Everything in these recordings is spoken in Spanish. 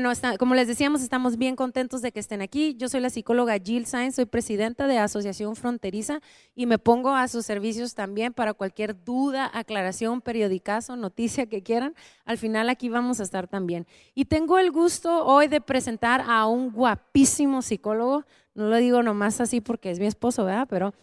bueno, como les decíamos, estamos bien contentos de que estén aquí. Yo soy la psicóloga Jill Sainz, soy presidenta de Asociación Fronteriza y me pongo a sus servicios también para cualquier duda, aclaración, periodicazo, noticia que quieran. Al final aquí vamos a estar también. Y tengo el gusto hoy de presentar a un guapísimo psicólogo. No lo digo nomás así porque es mi esposo, ¿verdad? Pero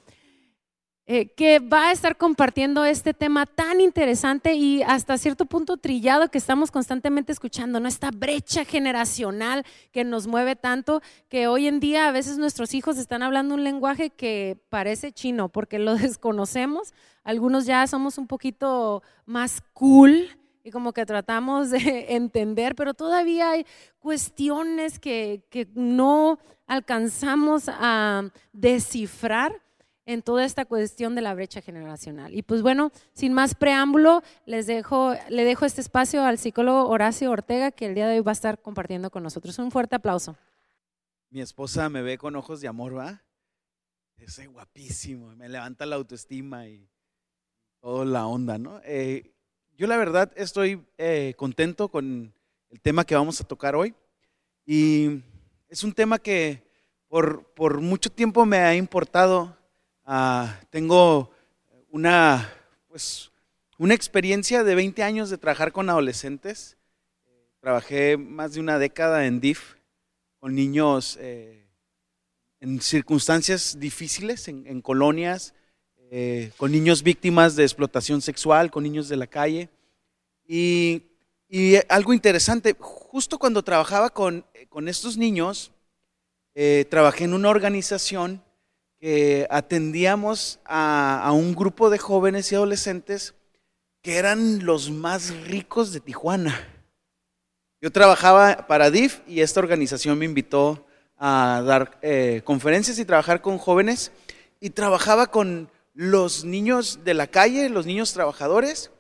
eh, que va a estar compartiendo este tema tan interesante y hasta cierto punto trillado que estamos constantemente escuchando, ¿no? Esta brecha generacional que nos mueve tanto, que hoy en día a veces nuestros hijos están hablando un lenguaje que parece chino porque lo desconocemos. Algunos ya somos un poquito más cool y como que tratamos de entender, pero todavía hay cuestiones que, que no alcanzamos a descifrar en toda esta cuestión de la brecha generacional. Y pues bueno, sin más preámbulo, les dejo, le dejo este espacio al psicólogo Horacio Ortega, que el día de hoy va a estar compartiendo con nosotros. Un fuerte aplauso. Mi esposa me ve con ojos de amor, ¿va? Es guapísimo, me levanta la autoestima y toda la onda, ¿no? Eh, yo la verdad estoy eh, contento con el tema que vamos a tocar hoy y es un tema que por, por mucho tiempo me ha importado Ah, tengo una, pues, una experiencia de 20 años de trabajar con adolescentes. Trabajé más de una década en DIF con niños eh, en circunstancias difíciles, en, colonias, eh, con niños víctimas de explotación sexual, con niños de la calle. Y, y algo interesante, justo cuando trabajaba con, con estos niños, eh, trabajé en una organización atendíamos a, un grupo de jóvenes y adolescentes que eran los más ricos de Tijuana. Yo trabajaba para DIF y esta organización me invitó a dar eh, conferencias y trabajar con jóvenes y trabajaba con los niños de la calle, los niños trabajadores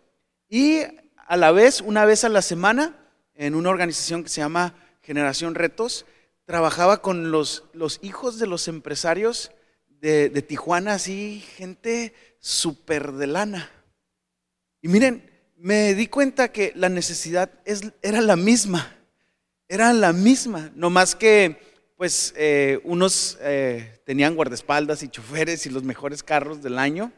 y a la vez, una vez a la semana, en una organización que se llama Generación Retos, trabajaba con los, los hijos de los empresarios de, Tijuana, así, gente súper de lana. Y miren, me di cuenta que la necesidad es, era la misma, era la misma, no más que pues eh, unos eh, tenían guardaespaldas y choferes y los mejores carros del año,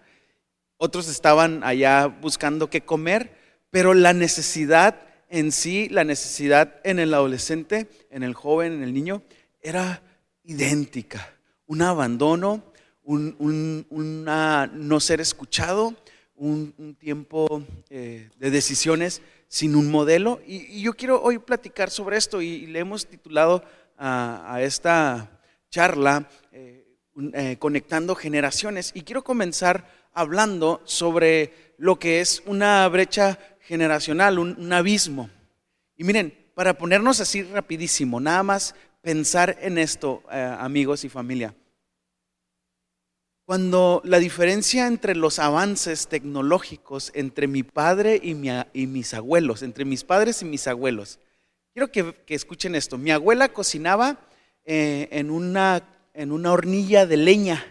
otros estaban allá buscando qué comer, pero la necesidad en sí, la necesidad en el adolescente, en el joven, en el niño, era idéntica. Un abandono, un, una no ser escuchado, un, tiempo eh, de decisiones sin un modelo. Y, yo quiero hoy platicar sobre esto y, le hemos titulado a, esta charla eh, eh, Conectando Generaciones. Y quiero comenzar hablando sobre lo que es una brecha generacional, un abismo. Y miren, para ponernos así rapidísimo, nada más pensar en esto, amigos y familia. Cuando la diferencia entre los avances tecnológicos entre mi padre y, mis abuelos, entre mis padres y mis abuelos, quiero que, escuchen esto. Mi abuela cocinaba eh, en una hornilla de leña.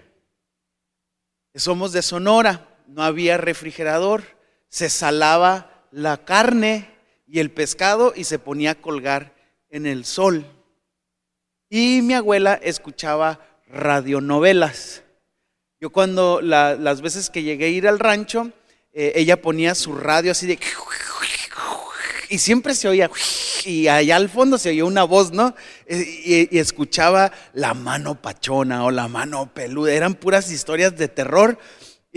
Somos de Sonora, no había refrigerador, se salaba la carne y el pescado y se ponía a colgar en el sol. Y mi abuela escuchaba radionovelas. Yo cuando las veces que llegué a ir al rancho, eh, ella ponía su radio así de... Y siempre se oía... Y allá al fondo se oía una voz, ¿no? Eh, y, escuchaba la mano pachona o la mano peluda. Eran puras historias de terror.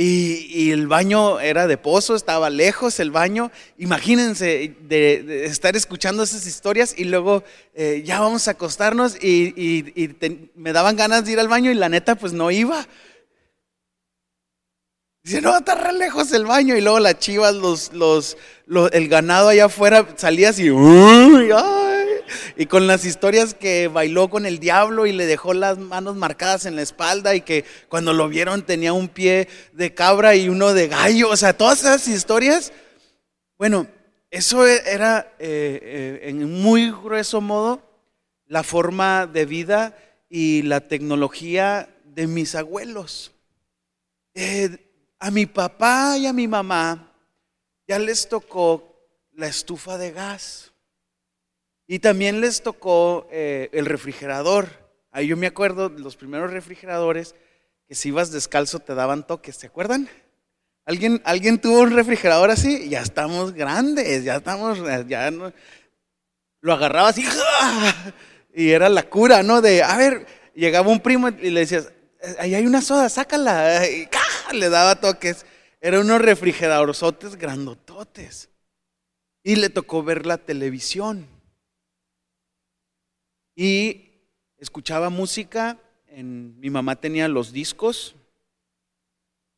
Y, el baño era de pozo, estaba lejos el baño. Imagínense de, estar escuchando esas historias y luego eh, ya vamos a acostarnos y, me daban ganas de ir al baño y la neta pues no iba. Dice, no, está re lejos el baño. Y luego las chivas, los, los, el ganado allá afuera salía así. y con las historias que bailó con el diablo y le dejó las manos marcadas en la espalda y que cuando lo vieron tenía un pie de cabra y uno de gallo. O sea, todas esas historias. Bueno, eso era eh, eh, en muy grueso modo la forma de vida y la tecnología de mis abuelos. Eh, a mi papá y a mi mamá ya les tocó la estufa de gas. Y también les tocó eh, el refrigerador. Ahí yo me acuerdo los primeros refrigeradores que si ibas descalzo te daban toques, ¿se acuerdan? ¿Alguien, ¿Alguien tuvo un refrigerador así? Ya estamos grandes, ya estamos, ya no. Lo agarraba así, y era la cura, ¿no? De, a ver, llegaba un primo y le decías, ahí hay una soda, sácala, y le daba toques. Eran unos refrigeradorzotes grandototes. Y le tocó ver la televisión. Y escuchaba música. En, mi mamá tenía los discos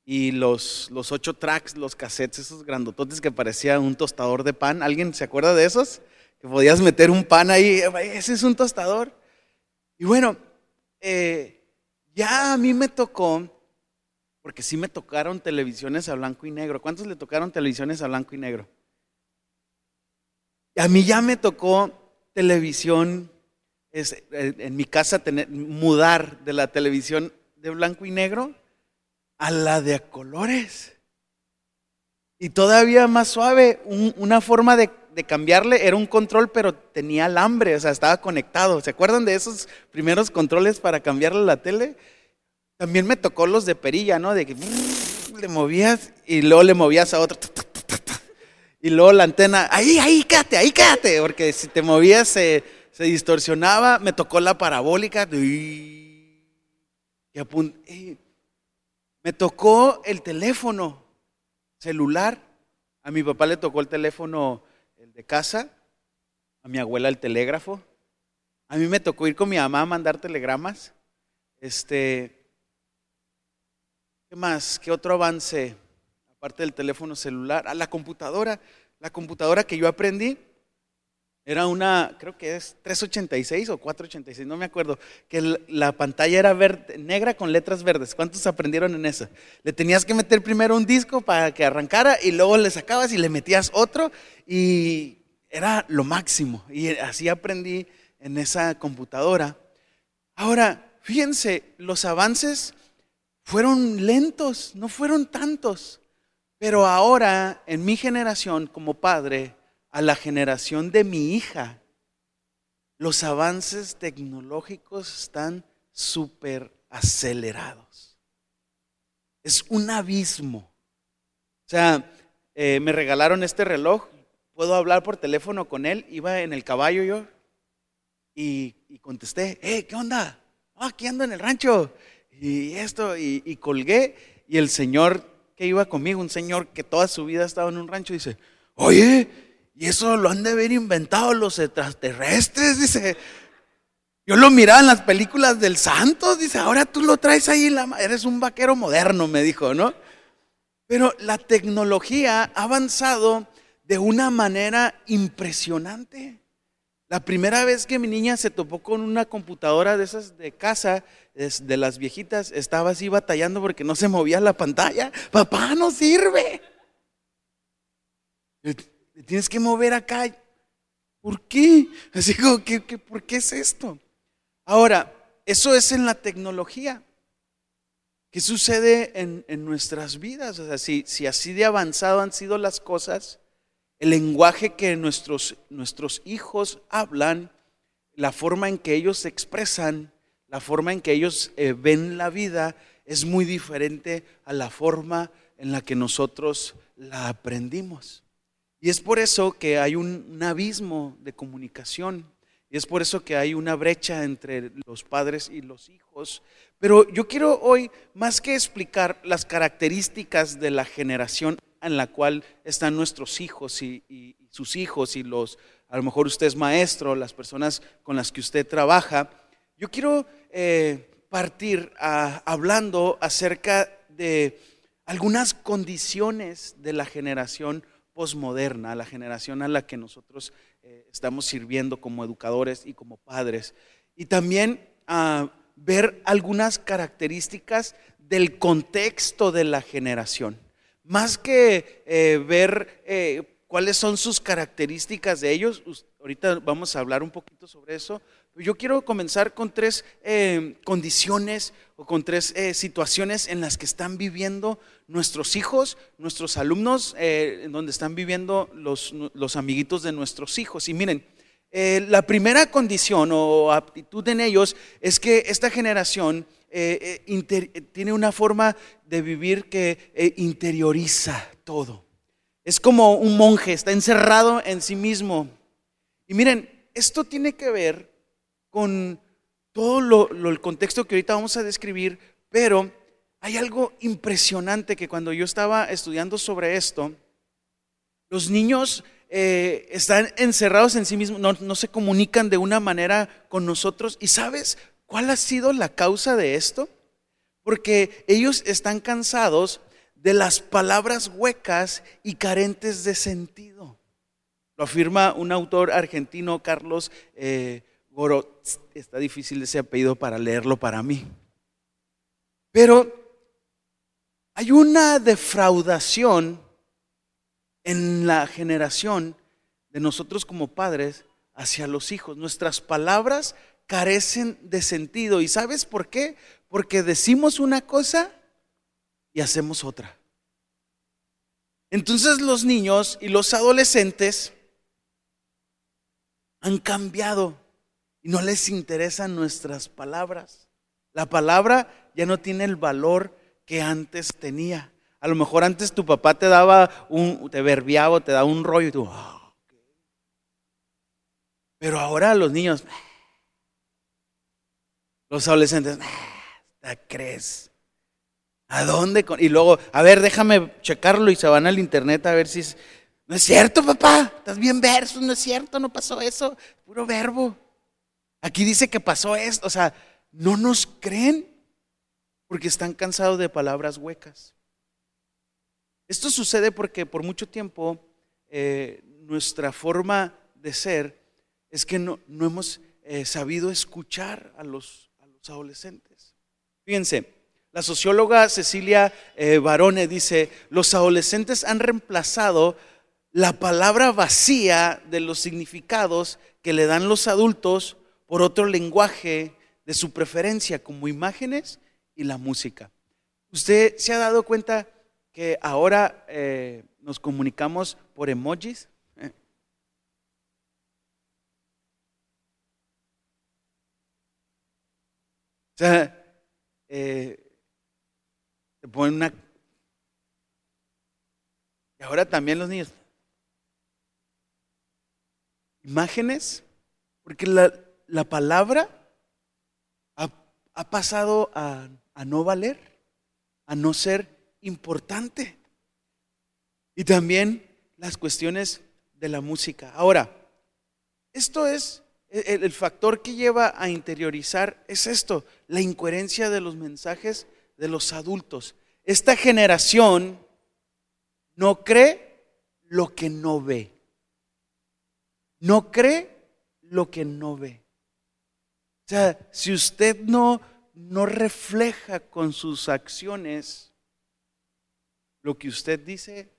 y los, los ocho tracks, los cassettes, esos grandototes que parecía un tostador de pan. ¿Alguien se acuerda de esos? Que podías meter un pan ahí. Ese es un tostador. Y bueno, eh, ya a mí me tocó porque sí me tocaron televisiones a blanco y negro. ¿Cuántos le tocaron televisiones a blanco y negro? A mí ya me tocó televisión, es, eh, en mi casa tener, mudar de la televisión de blanco y negro a la de colores. Y todavía más suave, una forma de, de, cambiarle era un control, pero tenía alambre, o sea, estaba conectado. ¿Se acuerdan de esos primeros controles para cambiarle la tele? También me tocó los de perilla, ¿no? De que le movías y luego le movías a otro. Y luego la antena, ahí, ahí, quédate, ahí, quédate. Porque si te movías se, distorsionaba. Me tocó la parabólica. Y me tocó el teléfono celular. A mi papá le tocó el teléfono el de casa. A mi abuela el telégrafo. A mí me tocó ir con mi mamá a mandar telegramas. Este, ¿Qué más? ¿Qué otro avance? Aparte del teléfono celular, a la computadora. La computadora que yo aprendí era una, creo que es 386 o 486, no me acuerdo, que la pantalla era verde, negra con letras verdes. ¿Cuántos aprendieron en eso? Le tenías que meter primero un disco para que arrancara y luego le sacabas y le metías otro y era lo máximo. Y así aprendí en esa computadora. Ahora, fíjense, los avances fueron lentos, no fueron tantos. Pero ahora, en mi generación como padre, a la generación de mi hija, los avances tecnológicos están súper acelerados. Es un abismo. O sea, eh, me regalaron este reloj, puedo hablar por teléfono con él, iba en el caballo yo y, contesté, hey, ¿qué onda? Ah, aquí ando en el rancho y esto, y, colgué, y el señor que iba conmigo, un señor que toda su vida estaba en un rancho, dice, oye, y eso lo han de haber inventado los extraterrestres, dice. Yo lo miraba en las películas del Santos, dice, ahora tú lo traes ahí, en la, eres un vaquero moderno, me dijo, ¿no? Pero la tecnología ha avanzado de una manera impresionante. La primera vez que mi niña se topó con una computadora de esas de casa, de las viejitas, estaba así batallando porque no se movía la pantalla. Papá, no sirve. Tienes que mover acá. ¿Por qué? Así como, ¿qué, por qué es esto? Ahora, eso es en la tecnología. ¿Qué sucede en, nuestras vidas? O sea, si, si así de avanzado han sido las cosas, el lenguaje que nuestros, nuestros hijos hablan, la forma en que ellos se expresan, la forma en que ellos eh, ven la vida es muy diferente a la forma en la que nosotros la aprendimos. Y es por eso que hay un, abismo de comunicación. Y es por eso que hay una brecha entre los padres y los hijos. Pero yo quiero hoy, más que explicar las características de la generación en la cual están nuestros hijos y, sus hijos y los, a lo mejor usted es maestro, las personas con las que usted trabaja. Yo quiero eh, partir hablando acerca de algunas condiciones de la generación posmoderna, la generación a la que nosotros eh, estamos sirviendo como educadores y como padres. Y también a ver algunas características del contexto de la generación. Más que eh, ver eh, cuáles son sus características de ellos, ahorita vamos a hablar un poquito sobre eso, yo quiero comenzar con tres eh, condiciones o con tres situaciones en las que están viviendo nuestros hijos, nuestros alumnos, en donde están viviendo los, los, amiguitos de nuestros hijos. Y miren, eh, la primera condición o aptitud en ellos es que esta generación eh, eh, tiene una forma de vivir que interioriza todo. Es como un monje, está encerrado en sí mismo. Y miren, esto tiene que ver con todo el contexto que ahorita vamos a describir, pero hay algo impresionante que cuando yo estaba estudiando sobre esto, los niños eh, están encerrados en sí mismos, no, se comunican de una manera con nosotros. ¿Y sabes cuál ha sido la causa de esto? Porque ellos están cansados de las palabras huecas y carentes de sentido. Lo afirma un autor argentino, Carlos eh, Está difícil ese apellido para leerlo para mí. Pero hay una defraudación en la generación de nosotros como padres hacia los hijos. Nuestras palabras carecen de sentido. ¿Y sabes por qué? Porque decimos una cosa y hacemos otra. Entonces los niños y los adolescentes han cambiado y no les interesan nuestras palabras. La palabra ya no tiene el valor que antes tenía. A lo mejor antes tu papá te daba un, te verbiaba, te daba un rollo y tú, ah, pero ahora los niños, los adolescentes, ¿te crees? ¿A dónde? Y luego, a ver, déjame checarlo y se van al internet a ver si es, no es cierto, papá, estás bien verso, no es cierto, no pasó eso, puro verbo. Aquí dice que pasó esto, o sea, no nos creen porque están cansados de palabras huecas. Esto sucede porque por mucho tiempo eh, nuestra forma de ser es que no, hemos eh, sabido escuchar a los, adolescentes. Fíjense, la socióloga Cecilia eh, Barone dice, los adolescentes han reemplazado la palabra vacía de los significados que le dan los adultos por otro lenguaje de su preferencia, como imágenes y la música. ¿Usted se ha dado cuenta que ahora eh, nos comunicamos por emojis. ¿eh? O sea, eh, te ponen una... Y ahora también los niños. Imágenes, porque la, la palabra ha, pasado a, a no valer, a no ser importante. Y también las cuestiones de la música. Ahora, esto es el, factor que lleva a interiorizar, es esto, la incoherencia de los mensajes de los adultos. Esta generación no cree lo que no ve. No cree lo que no ve. Sea, si usted no, no refleja con sus acciones lo que usted dice,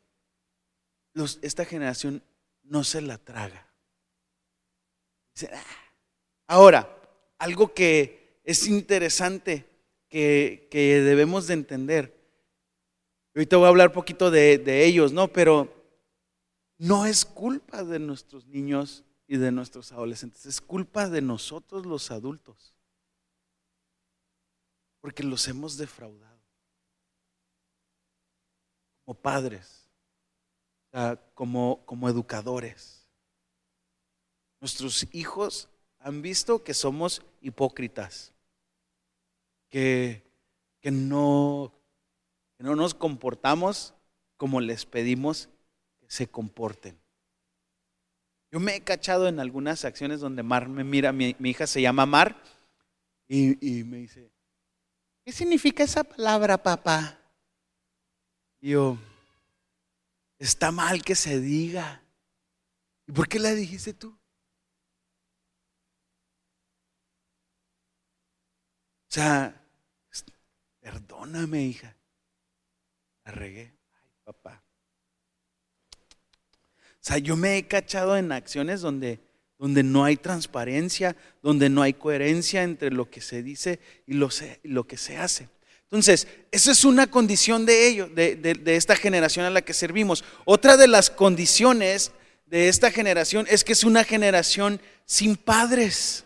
esta generación no se la traga. Ah". Ahora, algo que es interesante que, debemos de entender. Ahorita voy a hablar un poquito de, de ellos, ¿no? Pero no es culpa de nuestros niños y de nuestros adolescentes, es culpa de nosotros los adultos. Porque los hemos defraudado como padres, como, como educadores. Nuestros hijos han visto que somos hipócritas, que, que, no, que no nos comportamos como les pedimos que se comporten. Yo me he cachado en algunas acciones donde Mar me mira, mi, hija se llama Mar, y, y, me dice, ¿qué significa esa palabra, papá? Y yo, está mal que se diga. ¿Y por qué la dijiste tú? O sea, perdóname, hija. La regué. Ay, papá. O sea, yo me he cachado en acciones donde, donde no hay transparencia, donde no hay coherencia entre lo que se dice y lo, y lo que se hace. Entonces, esa es una condición de ello, de, esta generación a la que servimos. Otra de las condiciones de esta generación es que es una generación sin padres.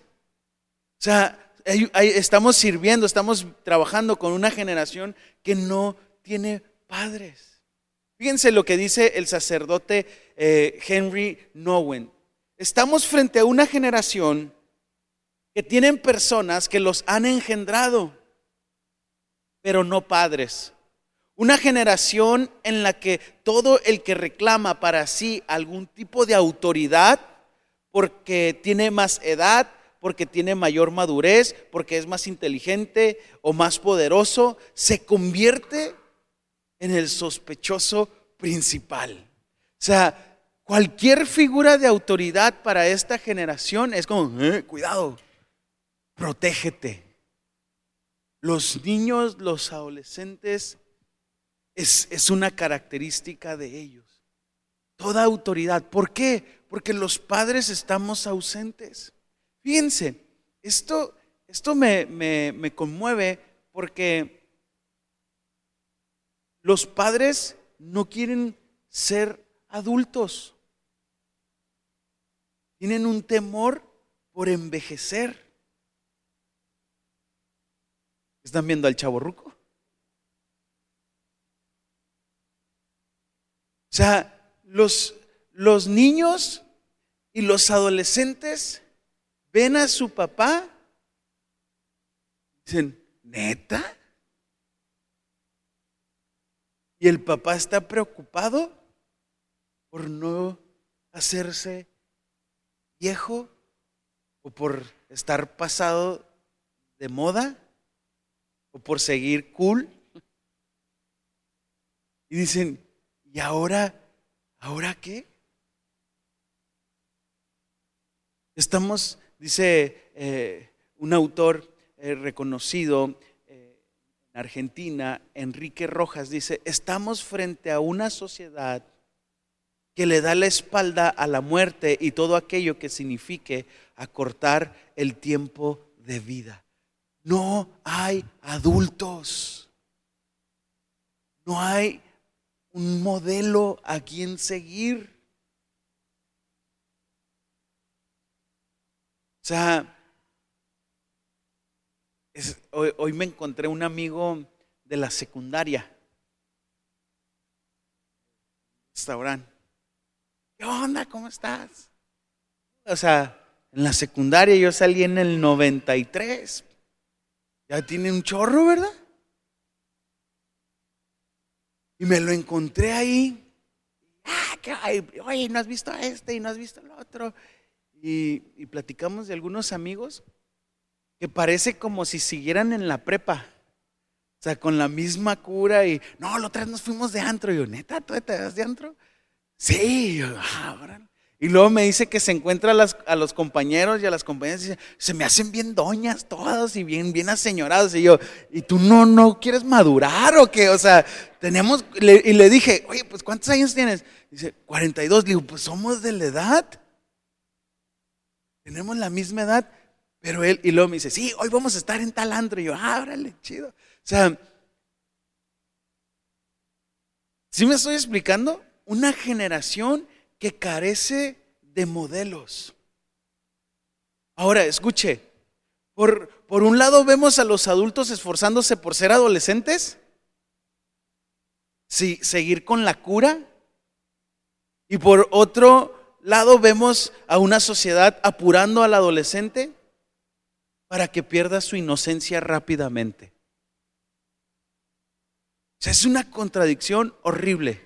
O sea, estamos sirviendo, estamos trabajando con una generación que no tiene padres. Fíjense lo que dice el sacerdote eh, Henry Nowen. Estamos frente a una generación que tienen personas que los han engendrado, pero no padres. Una generación en la que todo el que reclama para sí algún tipo de autoridad, porque tiene más edad, porque tiene mayor madurez, porque es más inteligente o más poderoso, se convierte en el sospechoso principal. O sea, cualquier figura de autoridad para esta generación es como, eh, cuidado, protégete. Los niños, los adolescentes es, una característica de ellos. Toda autoridad. ¿Por qué? Porque los padres estamos ausentes. Fíjense, esto, esto me, me conmueve porque los padres no quieren ser adultos. Tienen un temor por envejecer. ¿Están viendo al chavo ruco? O sea, los, los niños y los adolescentes ven a su papá, dicen, ¿neta? Y el papá está preocupado por no hacerse viejo o por estar pasado de moda o por seguir cool. Y dicen, ¿Y ahora, ahora qué? Estamos, dice eh, un autor eh, reconocido Argentina, Enrique Rojas, dice, estamos frente a una sociedad que le da la espalda a la muerte y todo aquello que signifique acortar el tiempo de vida. No hay adultos. No hay un modelo a quien seguir. O sea, hoy, me encontré un amigo de la secundaria. Restaurante. ¿Qué onda? ¿Cómo estás? O sea, en la secundaria yo salí en el 93. Ya tiene un chorro, ¿verdad? Y me lo encontré ahí. Ah, ¿qué ¿no has visto a este y no has visto al otro? Y, platicamos de algunos amigos que parece como si siguieran en la prepa. O sea, con la misma cura y, no, la otra vez nos fuimos de antro. Y yo, neta, ¿tú te das de antro? Sí, yo, ah, y luego me dice que se encuentra a, los compañeros y a las compañeras y dice, se me hacen bien doñas todas y bien, bien aseñoradas. Y yo, ¿y tú no, no quieres madurar o qué? O sea, tenemos, y le dije, oye, pues ¿cuántos años tienes? Dice, 42. Le digo, pues somos de la edad. Tenemos la misma edad. Pero él, y luego me dice, sí, hoy vamos a estar en tal antro. Y yo, ábrale, chido. O sea, ¿sí me estoy explicando? Una generación que carece de modelos. Ahora, escuche, por, por un lado vemos a los adultos esforzándose por ser adolescentes, sí, seguir con la cura, y por otro lado vemos a una sociedad apurando al adolescente para que pierda su inocencia rápidamente. O sea, es una contradicción horrible.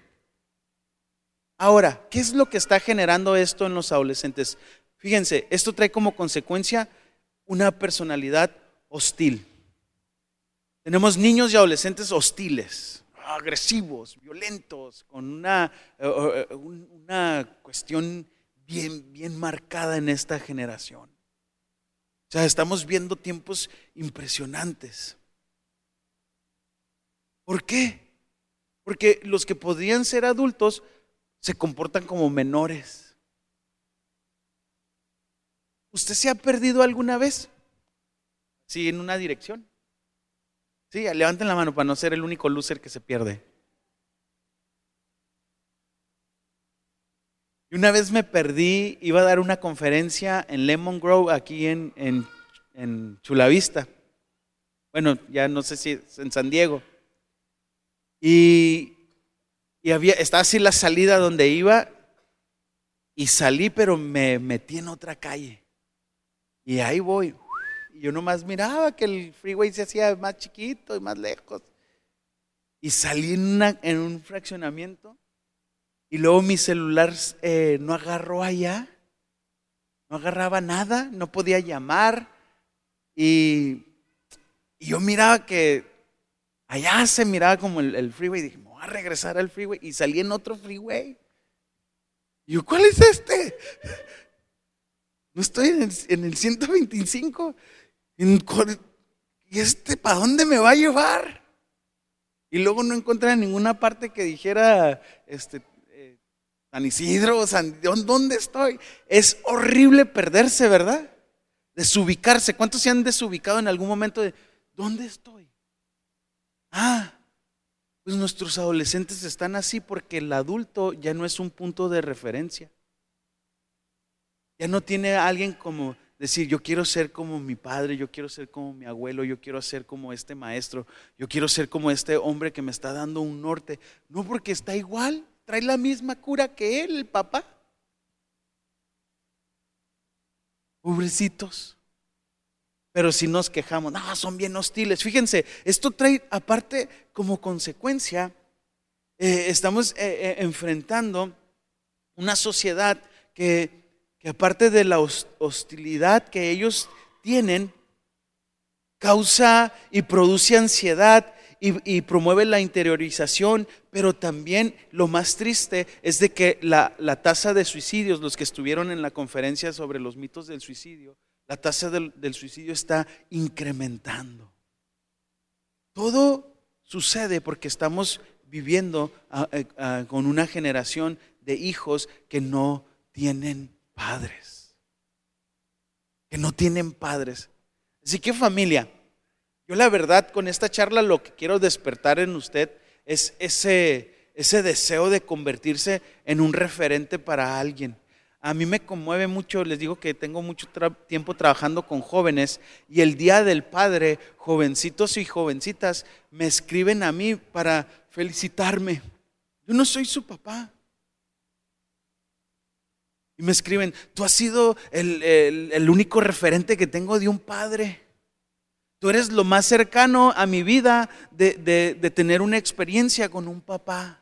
Ahora, ¿qué es lo que está generando esto en los adolescentes? Fíjense, esto trae como consecuencia una personalidad hostil. Tenemos niños y adolescentes hostiles, agresivos, violentos, con una, eh, eh, una cuestión bien, bien marcada en esta generación. O sea, estamos viendo tiempos impresionantes. ¿Por qué? Porque los que podrían ser adultos se comportan como menores. ¿Usted se ha perdido alguna vez? Sí, en una dirección. Sí, levanten la mano para no ser el único loser que se pierde. Y una vez me perdí, iba a dar una conferencia en Lemon Grove, aquí en, en, en Chulavista. Bueno, ya no sé si es en San Diego. Y, y había, estaba así la salida donde iba y salí, pero me metí en otra calle. Y ahí voy. Y yo nomás miraba que el freeway se hacía más chiquito y más lejos. Y salí en, una, en un fraccionamiento y luego mi celular eh, no agarró allá, no agarraba nada, no podía llamar. Y, y yo miraba que allá se miraba como el, freeway. Y dije, me voy a regresar al freeway. Y salí en otro freeway. Y yo, ¿cuál es este? No estoy en el, en el 125. ¿Y este para dónde me va a llevar? Y luego no encontré en ninguna parte que dijera, este, San Isidro, ¿dónde estoy? Es horrible perderse, ¿verdad? Desubicarse. ¿Cuántos se han desubicado en algún momento de, ¿dónde estoy? Ah, pues nuestros adolescentes están así porque el adulto ya no es un punto de referencia. Ya no tiene alguien como decir, yo quiero ser como mi padre, yo quiero ser como mi abuelo, yo quiero ser como este maestro, yo quiero ser como este hombre que me está dando un norte. No porque está igual, trae la misma cura que él, papá. Pobrecitos. Pero si nos quejamos, no, son bien hostiles. Fíjense, esto trae aparte como consecuencia, eh, estamos eh, eh, enfrentando una sociedad que, que aparte de la hostilidad que ellos tienen, causa y produce ansiedad y, promueve la interiorización, pero también lo más triste es de que la, tasa de suicidios, los que estuvieron en la conferencia sobre los mitos del suicidio, la tasa del, suicidio está incrementando. Todo sucede porque estamos viviendo con una generación de hijos que no tienen padres. Que no tienen padres. Así que familia, yo la verdad con esta charla lo que quiero despertar en usted es ese, ese deseo de convertirse en un referente para alguien. A mí me conmueve mucho, les digo que tengo mucho tiempo trabajando con jóvenes y el Día del Padre, jovencitos y jovencitas me escriben a mí para felicitarme. Yo no soy su papá. Y me escriben, tú has sido el, el único referente que tengo de un padre. Tú eres lo más cercano a mi vida de, tener una experiencia con un papá.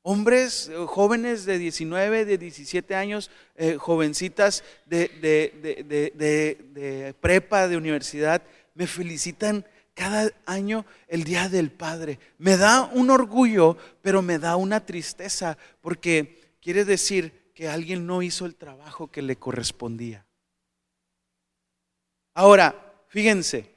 Hombres, eh, jóvenes de 19, de 17 años, eh, jovencitas de, de, prepa, de universidad, me felicitan cada año el Día del Padre. Me da un orgullo, pero me da una tristeza, porque quiere decir que alguien no hizo el trabajo que le correspondía. Ahora, fíjense,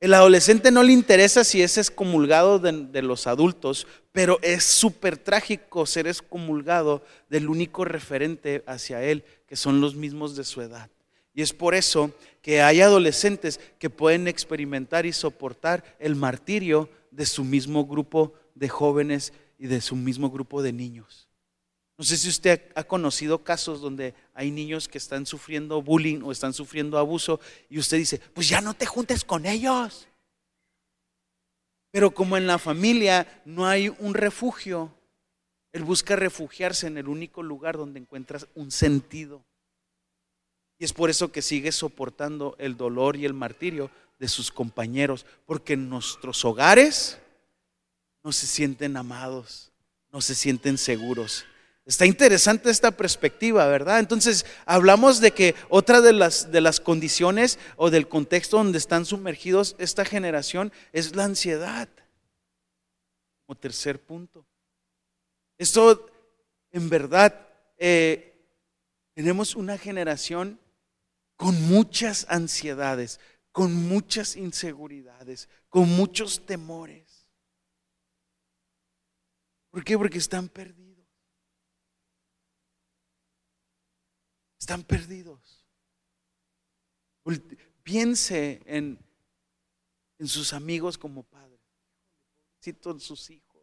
el adolescente no le interesa si es excomulgado de, los adultos, pero es súper trágico ser excomulgado del único referente hacia él, que son los mismos de su edad. Y es por eso que hay adolescentes que pueden experimentar y soportar el martirio de su mismo grupo de jóvenes y de su mismo grupo de niños. No sé si usted ha conocido casos donde hay niños que están sufriendo bullying o están sufriendo abuso y usted dice, pues ya no te juntes con ellos. Pero como en la familia no hay un refugio, él busca refugiarse en el único lugar donde encuentras un sentido. Y es por eso que sigue soportando el dolor y el martirio de sus compañeros, porque en nuestros hogares no se sienten amados, no se sienten seguros. Está interesante esta perspectiva, ¿verdad? Entonces, hablamos de que otra de las, de las condiciones o del contexto donde están sumergidos esta generación es la ansiedad. Como tercer punto. Esto, en verdad, eh, tenemos una generación con muchas ansiedades, con muchas inseguridades, con muchos temores. ¿Por qué? Porque están perdidos. Están perdidos. Piense en, en sus amigos como padres. en sus hijos.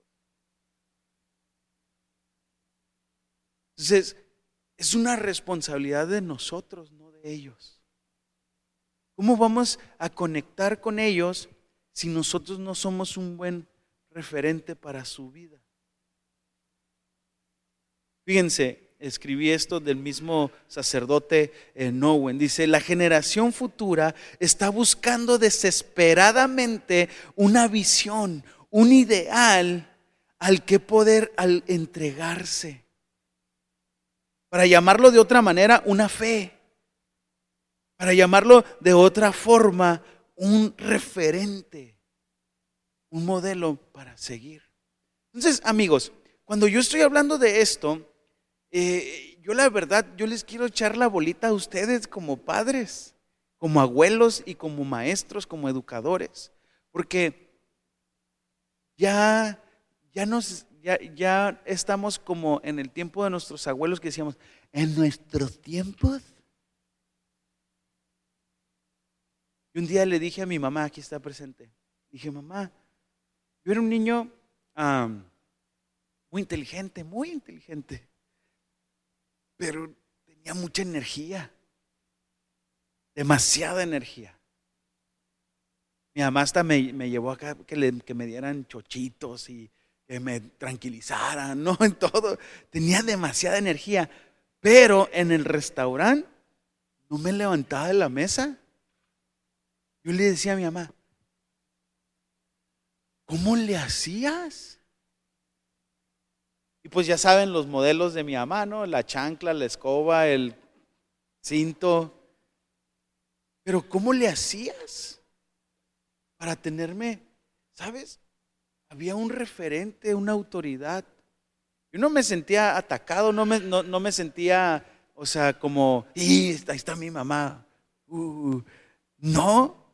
Entonces, es una responsabilidad de nosotros, no de ellos. ¿Cómo vamos a conectar con ellos si nosotros no somos un buen referente para su vida? Fíjense, escribí esto del mismo sacerdote Nowen. Dice, la generación futura está buscando desesperadamente una visión, un ideal al que poder al entregarse. Para llamarlo de otra manera, una fe. Para llamarlo de otra forma, un referente, un modelo para seguir. Entonces, amigos, cuando yo estoy hablando de esto, eh, yo la verdad, yo les quiero echar la bolita a ustedes como padres, como abuelos y como maestros, como educadores, porque ya, ya nos, ya, ya estamos como en el tiempo de nuestros abuelos que decíamos, en nuestros tiempos. Y un día le dije a mi mamá, aquí está presente, dije, mamá, yo era un niño muy inteligente, muy inteligente pero tenía mucha energía, demasiada energía. Mi mamá hasta me, llevó acá que, que me dieran chochitos y que me tranquilizaran, ¿no? En todo. Tenía demasiada energía, pero en el restaurante no me levantaba de la mesa. Yo le decía a mi mamá, ¿cómo le hacías? Pues ya saben los modelos de mi mamá, ¿no? La chancla, la escoba, el cinto. Pero ¿cómo le hacías para tenerme, sabes? Había un referente, una autoridad. Yo no me sentía atacado, no me, no, me sentía, o sea, como, y ahí está mi mamá. Uh, no,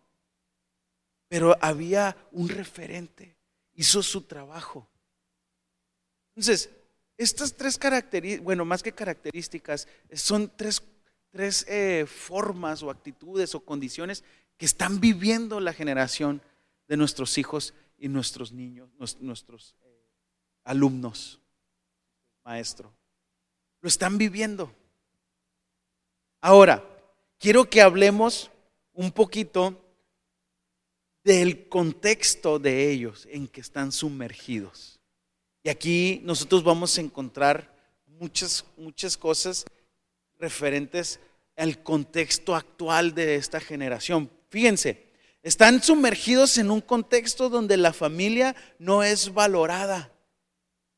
pero había un referente, hizo su trabajo. Entonces, estas tres características, bueno, más que características, son tres, eh, formas o actitudes o condiciones que están viviendo la generación de nuestros hijos y nuestros niños, nuestros eh, alumnos, maestro. Lo están viviendo. Ahora, quiero que hablemos un poquito del contexto de ellos en que están sumergidos. Y aquí nosotros vamos a encontrar muchas, muchas cosas referentes al contexto actual de esta generación. Fíjense, están sumergidos en un contexto donde la familia no es valorada.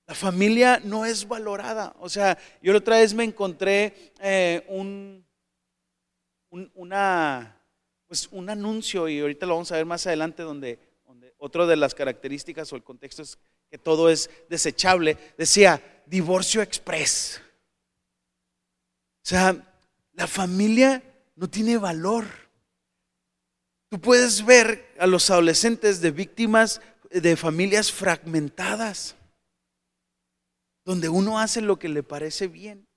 La familia no es valorada. O sea, yo la otra vez me encontré eh, un, una, pues un anuncio, y ahorita lo vamos a ver más adelante, donde, donde otra de las características o el contexto es que todo es desechable, decía divorcio express. O sea, la familia no tiene valor. Tú puedes ver a los adolescentes de víctimas de familias fragmentadas, donde uno hace lo que le parece bien,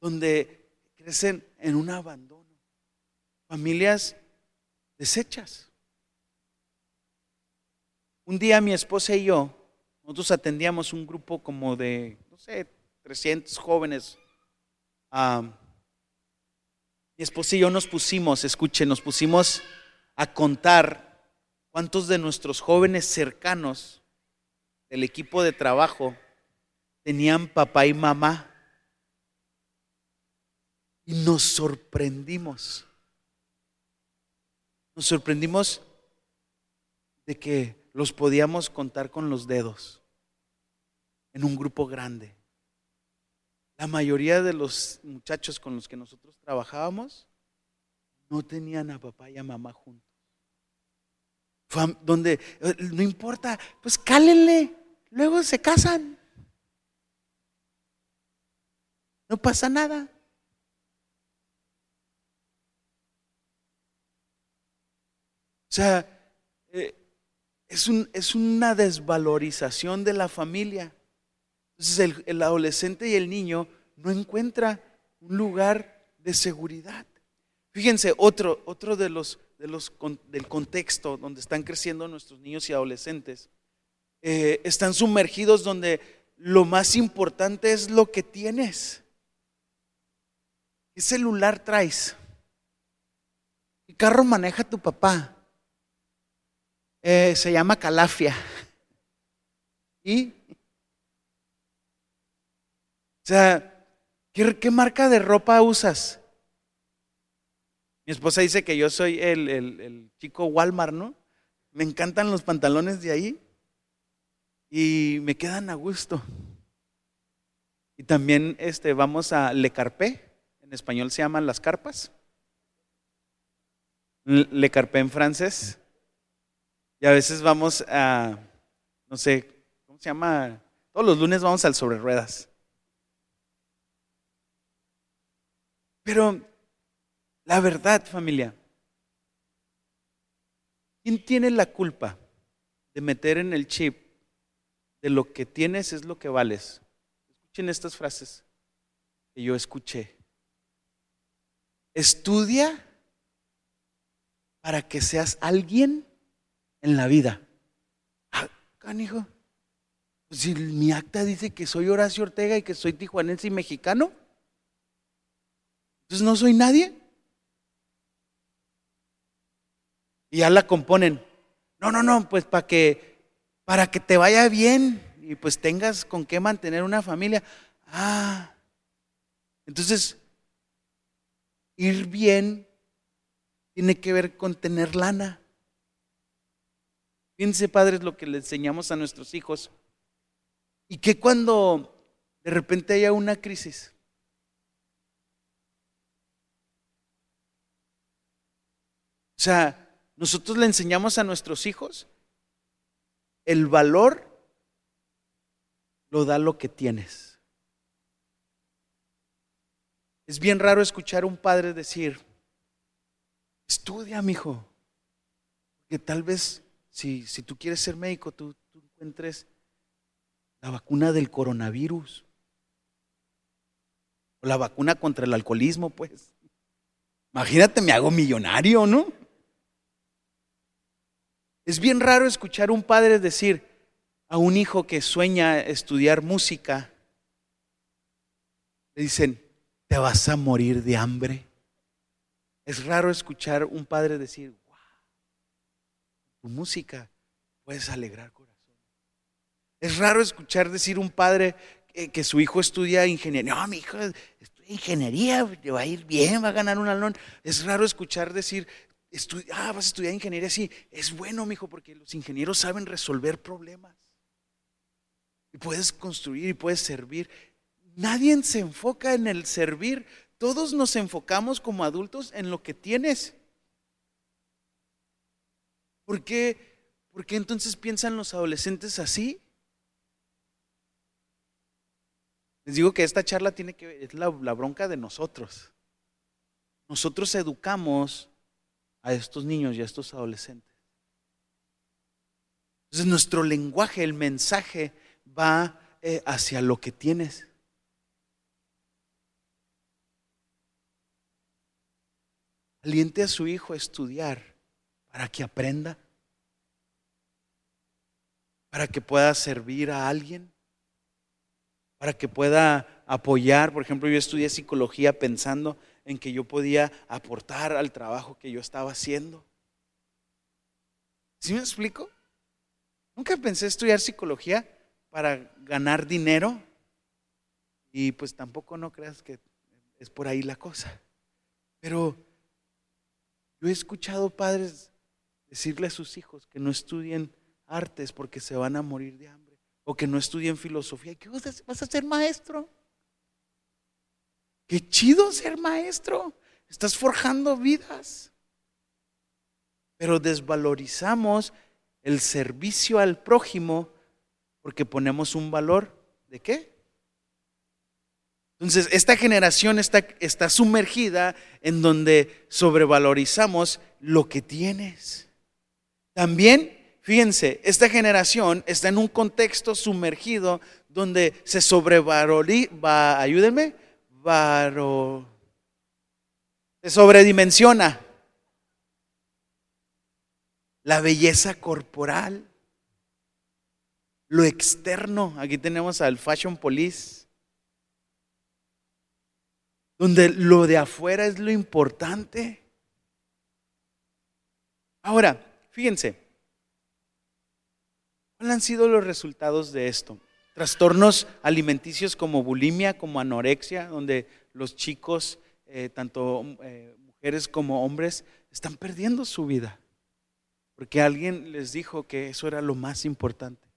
donde crecen en un abandono, familias deshechas. Un día mi esposa y yo, nosotros atendíamos un grupo como de, no sé, 300 jóvenes. mi esposa y yo nos pusimos, escuchen, nos pusimos a contar cuántos de nuestros jóvenes cercanos del equipo de trabajo tenían papá y mamá. Y nos sorprendimos. Nos sorprendimos de que los podíamos contar con los dedos en un grupo grande. La mayoría de los muchachos con los que nosotros trabajábamos no tenían a papá y a mamá juntos. Donde eh, no importa, pues cálenle, luego se casan. No pasa nada. O sea, eh, es, una desvalorización de la familia. Entonces el, adolescente y el niño no encuentra un lugar de seguridad. Fíjense, otro, otro de los, de los, del contexto donde están creciendo nuestros niños y adolescentes, eh, están sumergidos donde lo más importante es lo que tienes. ¿Qué celular traes? ¿Qué carro maneja tu papá? Eh, se llama Calafia. ¿Y? O sea, ¿qué, marca de ropa usas? Mi esposa dice que yo soy el, el, el chico Walmart, ¿no? Me encantan los pantalones de ahí y me quedan a gusto. Y también este, vamos a Le Carpé, en español se llaman las carpas. Le Carpé en francés. Y a veces vamos a, no sé, ¿cómo se llama? Todos los lunes vamos al sobre ruedas. Pero la verdad, familia, ¿quién tiene la culpa de meter en el chip de lo que tienes es lo que vales? Escuchen estas frases que yo escuché. Estudia para que seas alguien en la vida. Ah, canijo. Pues si mi acta dice que soy Horacio Ortega y que soy tijuanense y mexicano, entonces no soy nadie. Y ya la componen. No, no, no, pues para que para que te vaya bien y pues tengas con qué mantener una familia. Ah. Entonces ir bien tiene que ver con tener lana. Fíjense, padres, lo que le enseñamos a nuestros hijos. Y que cuando de repente haya una crisis, o sea, nosotros le enseñamos a nuestros hijos el valor lo da lo que tienes. Es bien raro escuchar a un padre decir, estudia, mi hijo, porque tal vez si, tú quieres ser médico, tú, tú encuentres la vacuna del coronavirus. O la vacuna contra el alcoholismo, pues. Imagínate, me hago millonario, ¿no? Es bien raro escuchar un padre decir a un hijo que sueña estudiar música, le dicen, te vas a morir de hambre. Es raro escuchar un padre decir, música puedes alegrar corazón. Es raro escuchar decir un padre que, su hijo estudia ingeniería. No, mi hijo estudia ingeniería, le va a ir bien, va a ganar un alón. Es raro escuchar decir, ah, vas a estudiar ingeniería. Sí, es bueno, mi hijo, porque los ingenieros saben resolver problemas. Y puedes construir y puedes servir. Nadie se enfoca en el servir. Todos nos enfocamos como adultos en lo que tienes. ¿Por qué, ¿Por qué entonces piensan los adolescentes así? Les digo que esta charla tiene que ver, es la, bronca de nosotros. Nosotros educamos a estos niños y a estos adolescentes. Entonces nuestro lenguaje, el mensaje va eh, hacia lo que tienes. Aliente a su hijo a estudiar para que aprenda, para que pueda servir a alguien, para que pueda apoyar. Por ejemplo, yo estudié psicología pensando en que yo podía aportar al trabajo que yo estaba haciendo. ¿Sí me explico? Nunca pensé estudiar psicología para ganar dinero y pues tampoco no creas que es por ahí la cosa. Pero yo he escuchado padres decirle a sus hijos que no estudien artes porque se van a morir de hambre, o que no estudien filosofía. ¿Qué vas vas a ser maestro? Qué chido ser maestro. Estás forjando vidas. Pero desvalorizamos el servicio al prójimo porque ponemos un valor de qué? Entonces, esta generación está, está sumergida en donde sobrevalorizamos lo que tienes. También, fíjense, esta generación está en un contexto sumergido donde se sobrevaloriza, ayúdenme, varo, se sobredimensiona la belleza corporal. lo externo. Aquí tenemos al Fashion Police. Donde lo de afuera es lo importante. Ahora, fíjense, ¿cuáles han sido los resultados de esto? Trastornos alimenticios como bulimia, como anorexia, donde los chicos, eh, tanto eh, mujeres como hombres, están perdiendo su vida. Porque alguien les dijo que eso era lo más importante.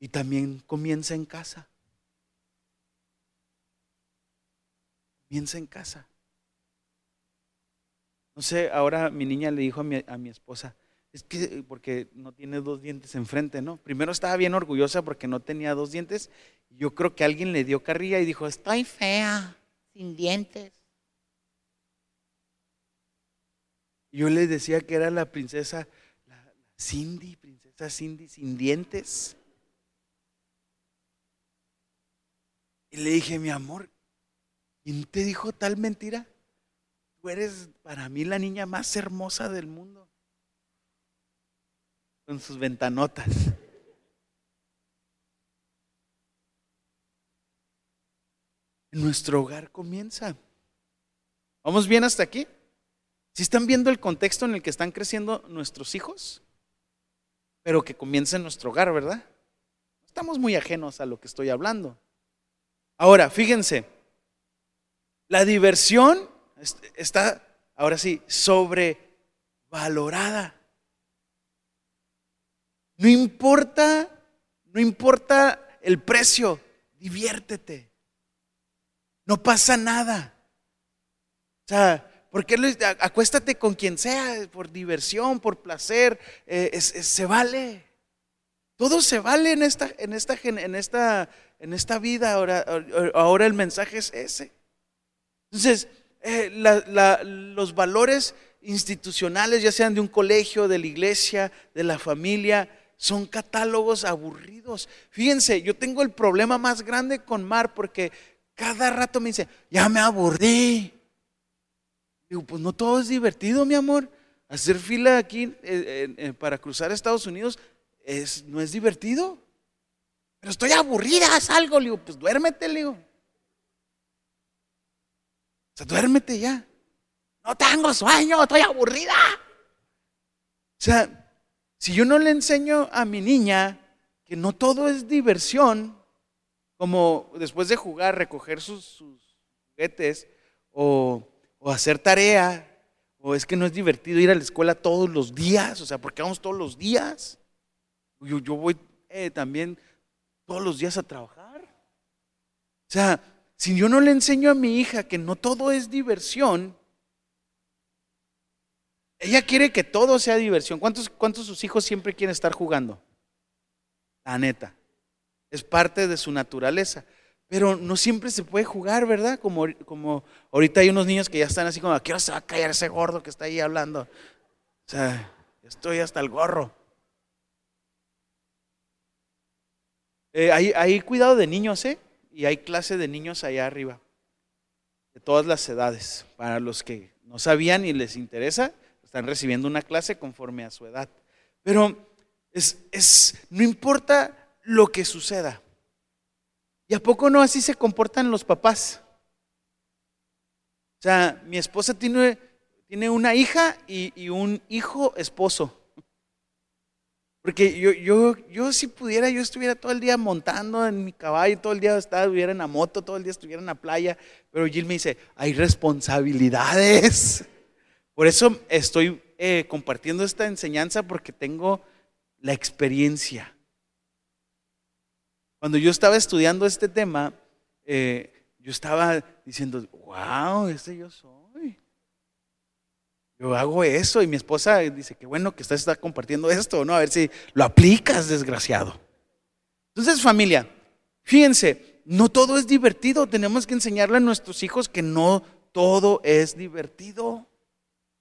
Y también comienza en casa. Comienza en casa. No sé, ahora mi niña le dijo a mi, a mi esposa, es que porque no tiene dos dientes enfrente, ¿no? Primero estaba bien orgullosa porque no tenía dos dientes. Yo creo que alguien le dio carrilla y dijo, estoy fea, sin dientes. Yo le decía que era la princesa la Cindy, princesa Cindy sin dientes. Y le dije, mi amor, ¿quién te dijo tal mentira? Eres para mí la niña más hermosa del mundo. Con sus ventanotas. Nuestro hogar comienza. ¿Vamos bien hasta aquí? Si están viendo el contexto en el que están creciendo nuestros hijos, pero que comienza en nuestro hogar, ¿verdad? Estamos muy ajenos a lo que estoy hablando. Ahora, fíjense, la diversión está, ahora sí, sobrevalorada. No importa, no importa el precio, diviértete. No pasa nada. O sea, porque acuéstate con quien sea, por diversión, por placer, eh, se vale. Todo se vale en esta, en esta, en esta, en esta vida. Ahora, ahora el mensaje es ese. Entonces, eh, los valores institucionales, ya sean de un colegio, de la iglesia, de la familia, son catálogos aburridos. Fíjense, yo tengo el problema más grande con Mar porque cada rato me dice, ya me aburrí. Digo, pues no todo es divertido, mi amor. Hacer fila aquí eh, eh, para cruzar Estados Unidos es, no es divertido. Pero estoy aburrida, salgo, le digo, pues duérmete, le digo. O sea, duérmete ya. No tengo sueño, estoy aburrida. O sea, si yo no le enseño a mi niña que no todo es diversión, como después de jugar, recoger sus, juguetes o, hacer tarea, o es que no es divertido ir a la escuela todos los días, o sea, porque vamos todos los días. Yo, yo voy eh, también todos los días a trabajar. O sea, si yo no le enseño a mi hija que no todo es diversión, ella quiere que todo sea diversión. ¿Cuántos, cuántos sus hijos siempre quieren estar jugando? La neta. Es parte de su naturaleza. Pero no siempre se puede jugar, ¿verdad? Como, como ahorita hay unos niños que ya están así como, ¿a qué hora se va a callar ese gordo que está ahí hablando? O sea, estoy hasta el gorro. Eh, hay, hay, cuidado de niños, ¿eh? Y hay clase de niños allá arriba, de todas las edades. Para los que no sabían y les interesa, están recibiendo una clase conforme a su edad. Pero es, es, no importa lo que suceda. ¿Y a poco no así se comportan los papás? O sea, mi esposa tiene, tiene una hija y, y un hijo esposo. Porque yo, yo, yo si pudiera, yo estuviera todo el día montando en mi caballo, todo el día estuviera en la moto, todo el día estuviera en la playa. Pero Jill me dice, hay responsabilidades. Por eso estoy eh, compartiendo esta enseñanza porque tengo la experiencia. Cuando yo estaba estudiando este tema, eh, yo estaba diciendo, wow, este yo soy. Hago eso y mi esposa dice, qué bueno que estás está compartiendo esto, ¿no? A ver si lo aplicas, desgraciado. Entonces, familia, fíjense, no todo es divertido. Tenemos que enseñarle a nuestros hijos que no todo es divertido.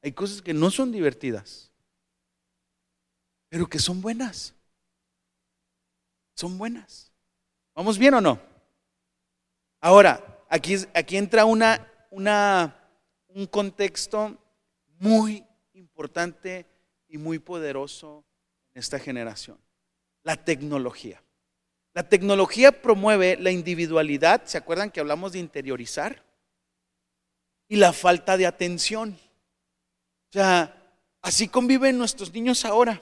Hay cosas que no son divertidas, pero que son buenas. Son buenas. ¿Vamos bien o no? Ahora, aquí, aquí entra una, una, un contexto muy importante y muy poderoso en esta generación. La tecnología. La tecnología promueve la individualidad, ¿se acuerdan que hablamos de interiorizar? Y la falta de atención. O sea, así conviven nuestros niños ahora.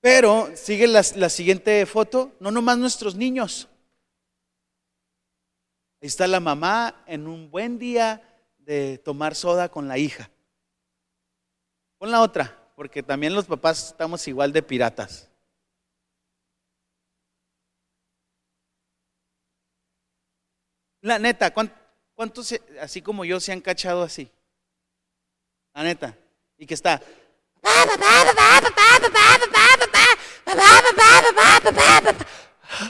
Pero sigue la, la, siguiente foto, no nomás nuestros niños. Ahí está la mamá en un buen día de tomar soda con la hija. Pon la otra, porque también los papás estamos igual de piratas. La neta, ¿cuántos, así como yo se han cachado así? La neta. Y que está.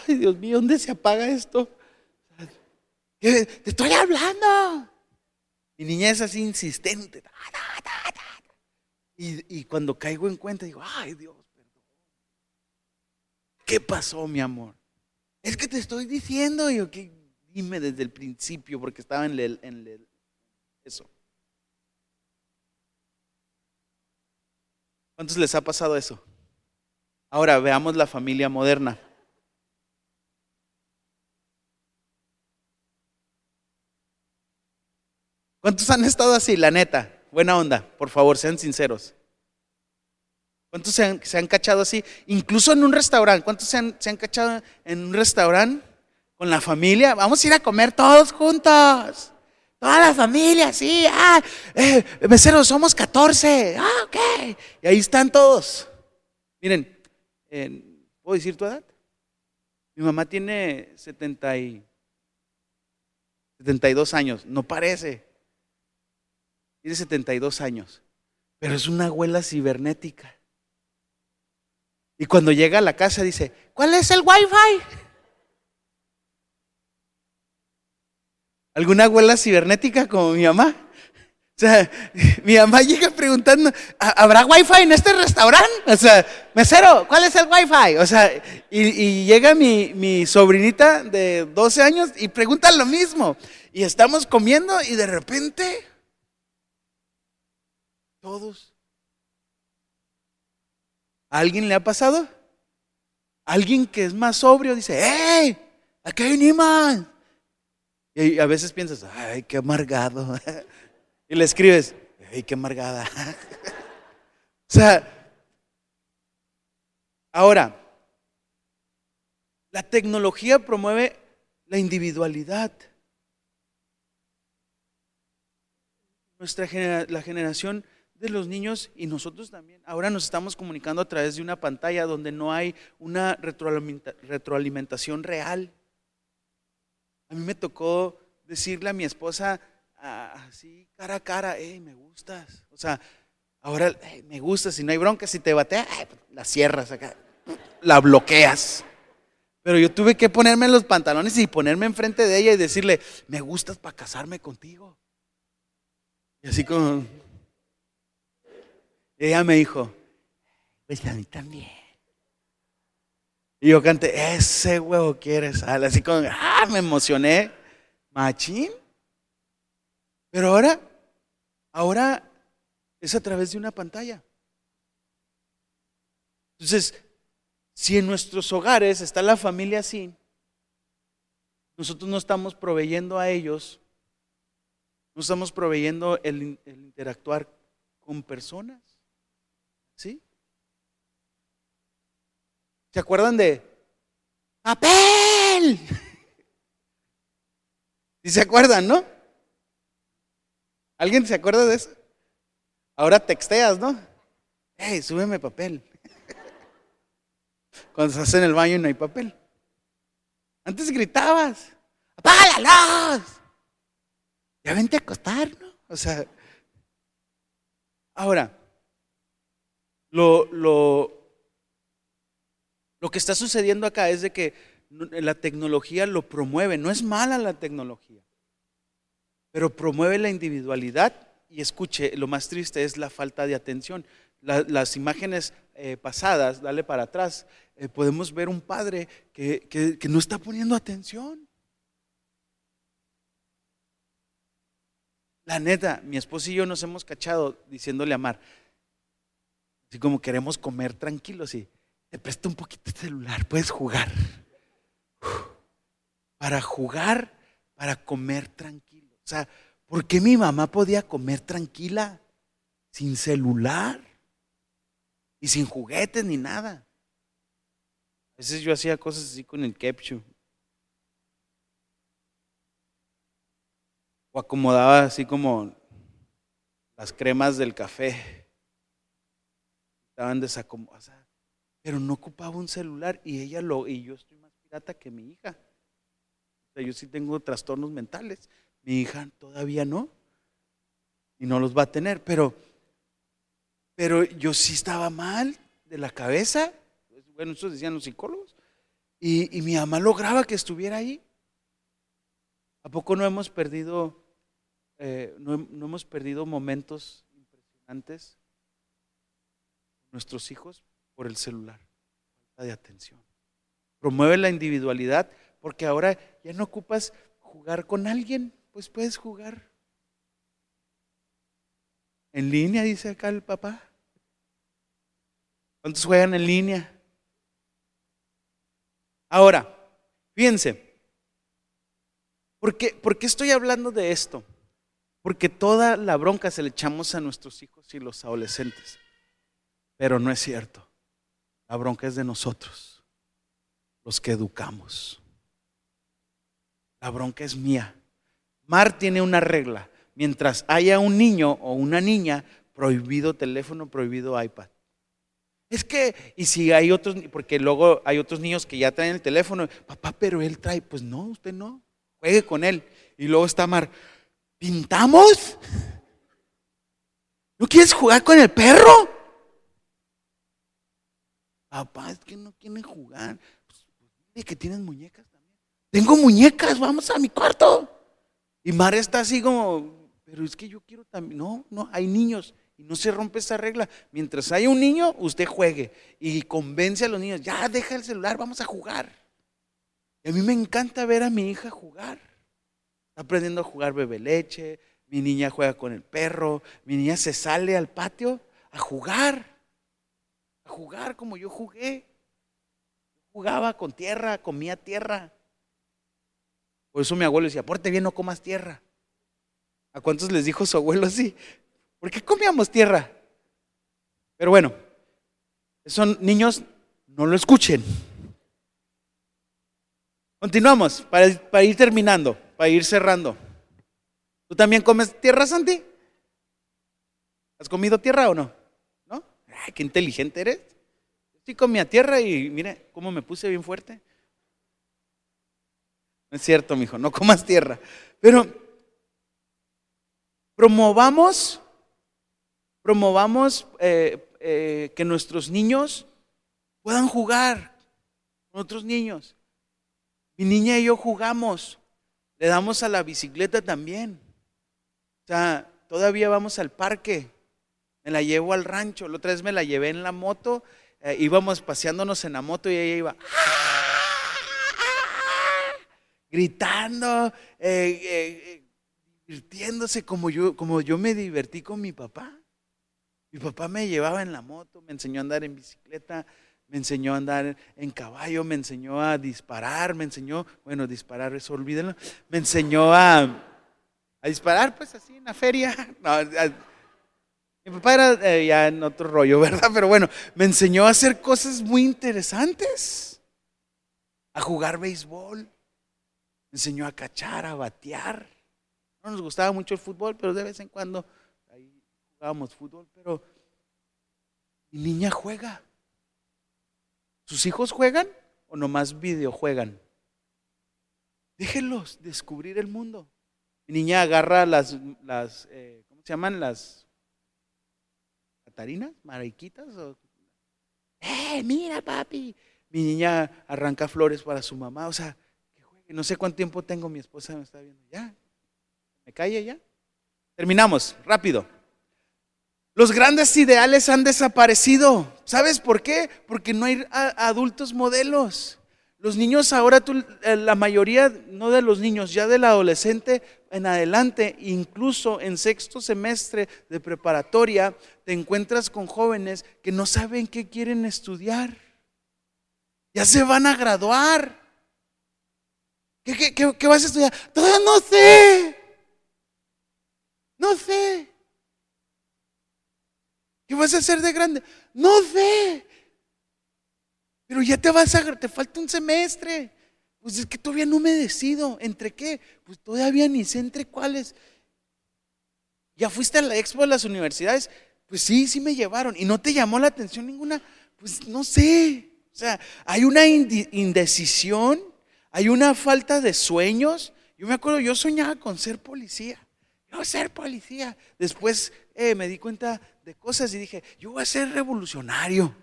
Ay, Dios mío, ¿dónde se apaga esto? Te estoy hablando. Mi niña es insistente. Y, y, cuando caigo en cuenta, digo, ay Dios, perdón. ¿Qué pasó, mi amor? Es que te estoy diciendo, yo que dime desde el principio, porque estaba en, el, en el, eso. ¿Cuántos les ha pasado eso? Ahora veamos la familia moderna. ¿Cuántos han estado así, la neta? Buena onda, por favor, sean sinceros. ¿Cuántos se han, se han cachado así? Incluso en un restaurante. ¿Cuántos se han, se han cachado en un restaurante con la familia? Vamos a ir a comer todos juntos. Toda la familia, sí. Ah, eh, meseros, somos 14. Ah, ok. Y ahí están todos. Miren, ¿puedo decir tu edad? Mi mamá tiene 70 y 72 años. No parece. Tiene 72 años. Pero es una abuela cibernética. Y cuando llega a la casa dice, ¿cuál es el wifi? ¿Alguna abuela cibernética como mi mamá? O sea, mi mamá llega preguntando, ¿habrá wifi en este restaurante? O sea, mesero, ¿cuál es el wifi? O sea, y, llega mi, sobrinita de 12 años y pregunta lo mismo. Y estamos comiendo y de repente, todos ¿A alguien le ha pasado? Alguien que es más sobrio dice, ¡Hey! Aquí hay Niman. Y a veces piensas, ¡ay, qué amargado! Y le escribes, ¡ay, qué amargada! O sea, ahora, la tecnología promueve la individualidad. Nuestra la generación los niños y nosotros también. Ahora nos estamos comunicando a través de una pantalla donde no hay una retroalimentación real. A mí me tocó decirle a mi esposa así cara a cara, hey, me gustas. O sea, ahora me gustas, si no hay bronca, si te batea, pues, la cierras acá, la bloqueas. Pero yo tuve que ponerme los pantalones y ponerme enfrente de ella y decirle, me gustas para casarme contigo. Y así como, ella me dijo, pues a mí también. Y yo canté, ese huevo quiere sal. Así como, ah, me emocioné. Machín. Pero ahora, ahora es a través de una pantalla. Entonces, si en nuestros hogares está la familia así, nosotros no estamos proveyendo a ellos, no estamos proveyendo el interactuar con personas. ¿Sí? ¿Se acuerdan de papel? ¿Y se acuerdan, no? ¿Alguien se acuerda de eso? Ahora texteas, ¿no? Hey, súbeme papel. Cuando estás en el baño y no hay papel. Antes gritabas, apaga. Ya vente a acostar, ¿no? O sea, ahora, lo, lo, lo que está sucediendo acá es de que la tecnología lo promueve. No es mala la tecnología, pero promueve la individualidad. Y escuche, lo más triste es la falta de atención. las imágenes eh, pasadas, dale para atrás, eh, podemos ver un padre que, que no está poniendo atención. La neta, mi esposo y yo nos hemos cachado diciéndole a Mar, Así como queremos comer tranquilos y te presto un poquito de celular, puedes jugar. Para jugar, para comer tranquilo. O sea, ¿por qué mi mamá podía comer tranquila sin celular y sin juguetes ni nada? A veces yo hacía cosas así con el ketchup. O acomodaba así como las cremas del café. Estaban desacomodadas. Pero no ocupaba un celular y ella lo, y yo estoy más pirata que mi hija. O sea, yo sí tengo trastornos mentales. Mi hija todavía no. Y no los va a tener. Pero, pero yo sí estaba mal de la cabeza. Bueno, eso decían los psicólogos. Y, y mi mamá lograba que estuviera ahí. ¿A poco no hemos perdido eh, no, hemos perdido momentos impresionantes nuestros hijos por el celular, falta de atención. Promueve la individualidad porque ahora ya no ocupas jugar con alguien, pues puedes jugar en línea, dice acá el papá. ¿Cuántos juegan en línea? Ahora, fíjense, ¿por qué, ¿por qué estoy hablando de esto? Porque toda la bronca se le echamos a nuestros hijos y los adolescentes. Pero no es cierto. La bronca es de nosotros, los que educamos. La bronca es mía. Mar tiene una regla. Mientras haya un niño o una niña, prohibido teléfono, prohibido iPad. Es que, y si hay otros, porque luego hay otros niños que ya traen el teléfono, papá, pero él trae, pues no, usted no, juegue con él. Y luego está Mar, ¿Pintamos? ¿No quieres jugar con el perro? Papá, es que no quieren jugar. Pues, pues que tienes muñecas también. Tengo muñecas, vamos a mi cuarto. Y Mara está así como, pero es que yo quiero también. No, no, hay niños y no se rompe esa regla. Mientras haya un niño, usted juegue y convence a los niños, ya deja el celular, vamos a jugar. Y a mí me encanta ver a mi hija jugar. Está aprendiendo a jugar bebe leche, mi niña juega con el perro, mi niña se sale al patio a jugar, a jugar como yo jugué. Jugaba con tierra, comía tierra. Por eso mi abuelo decía, porte bien, no comas tierra. ¿A cuántos les dijo su abuelo así? ¿Por qué comíamos tierra? Pero bueno, son niños, no lo escuchen. Continuamos para, para ir terminando para ir cerrando. ¿Tú también comes tierra, Santi? ¿Has comido tierra o no? Qué inteligente eres. Sí comía tierra y mire cómo me puse bien fuerte. No es cierto, mijo, no comas tierra. Pero promovamos, promovamos eh, eh, que nuestros niños puedan jugar con otros niños. Mi niña y yo jugamos. Le damos a la bicicleta también. O sea, todavía vamos al parque. Me la llevo al rancho. La otra vez me la llevé en la moto. Eh, íbamos paseándonos en la moto y ella iba gritando, eh, eh, divirtiéndose como yo, como yo me divertí con mi papá. Mi papá me llevaba en la moto, me enseñó a andar en bicicleta, me enseñó a andar en caballo, me enseñó a disparar, me enseñó, bueno, disparar, eso olvídenlo, me enseñó a, a disparar, pues así en la feria. mi papá era eh, ya en otro rollo, ¿verdad? Pero bueno, me enseñó a hacer cosas muy interesantes, a jugar béisbol, me enseñó a cachar, a batear. No nos gustaba mucho el fútbol, pero de vez en cuando ahí jugábamos fútbol, pero mi niña juega. ¿Sus hijos juegan o nomás videojuegan? Déjenlos descubrir el mundo. Mi niña agarra las, las eh, ¿cómo se llaman? Las catarinas, mariquitas. ¡Eh, mira, papi! Mi niña arranca flores para su mamá. O sea, que juegue. No sé cuánto tiempo tengo, mi esposa me está viendo. Ya, me calle ya. Terminamos, rápido. Los grandes ideales han desaparecido. ¿Sabes por qué? Porque no hay adultos modelos. Los niños ahora, tú, eh, la mayoría, no de los niños, ya del adolescente en adelante, incluso en sexto semestre de preparatoria, te encuentras con jóvenes que no saben qué quieren estudiar. Ya se van a graduar. ¿Qué, vas a estudiar? Todavía no sé. No sé. ¿Qué vas a hacer de grande? No sé. Pero ya te vas a, te falta un semestre. Pues es que todavía no me decido. ¿Entre qué? Pues todavía ni sé entre cuáles. ¿Ya fuiste a la expo de las universidades? Pues sí, sí me llevaron. ¿Y no te llamó la atención ninguna? Pues no sé. O sea, hay una indecisión, hay una falta de sueños. Yo me acuerdo, yo soñaba con ser policía. Yo ser policía. Después eh, me di cuenta de cosas y dije, yo voy a ser revolucionario.